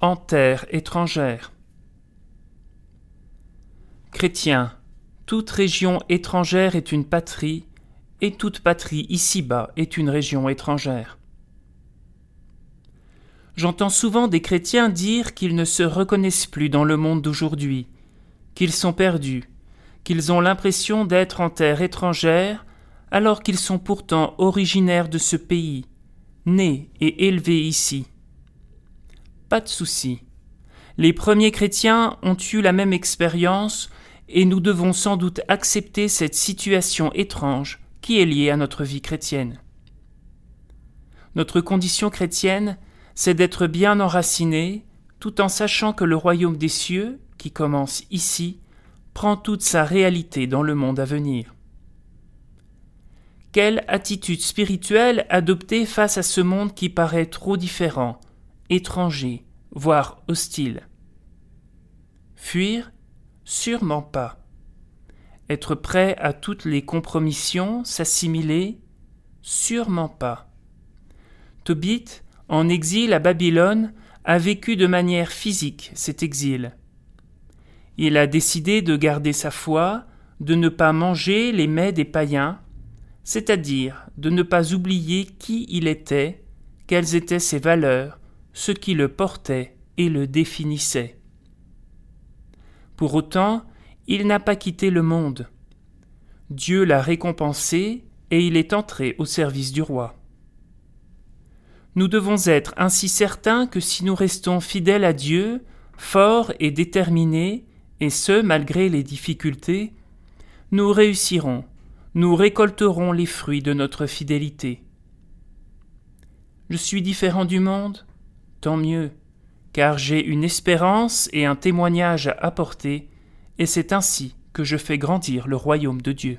en terre étrangère. Chrétien, toute région étrangère est une patrie, et toute patrie ici-bas est une région étrangère. J'entends souvent des chrétiens dire qu'ils ne se reconnaissent plus dans le monde d'aujourd'hui, qu'ils sont perdus, qu'ils ont l'impression d'être en terre étrangère, alors qu'ils sont pourtant originaires de ce pays, nés et élevés ici. Pas de souci. Les premiers chrétiens ont eu la même expérience et nous devons sans doute accepter cette situation étrange qui est liée à notre vie chrétienne. Notre condition chrétienne, c'est d'être bien enraciné, tout en sachant que le royaume des cieux, qui commence ici, prend toute sa réalité dans le monde à venir. Quelle attitude spirituelle adopter face à ce monde qui paraît trop différent, étranger, voire hostile Fuir Sûrement pas. Être prêt à toutes les compromissions, s'assimiler Sûrement pas. Tobit, en exil à Babylone, a vécu de manière physique cet exil. Il a décidé de garder sa foi, de ne pas manger les mets des païens, c'est-à-dire de ne pas oublier qui il était, quelles étaient ses valeurs, ce qui le portait et le définissait. Pour autant, il n'a pas quitté le monde. Dieu l'a récompensé et il est entré au service du roi. Nous devons être ainsi certains que si nous restons fidèles à Dieu, forts et déterminés, et ce malgré les difficultés, nous réussirons nous récolterons les fruits de notre fidélité. Je suis différent du monde Mieux, car j'ai une espérance et un témoignage à apporter, et c'est ainsi que je fais grandir le royaume de Dieu.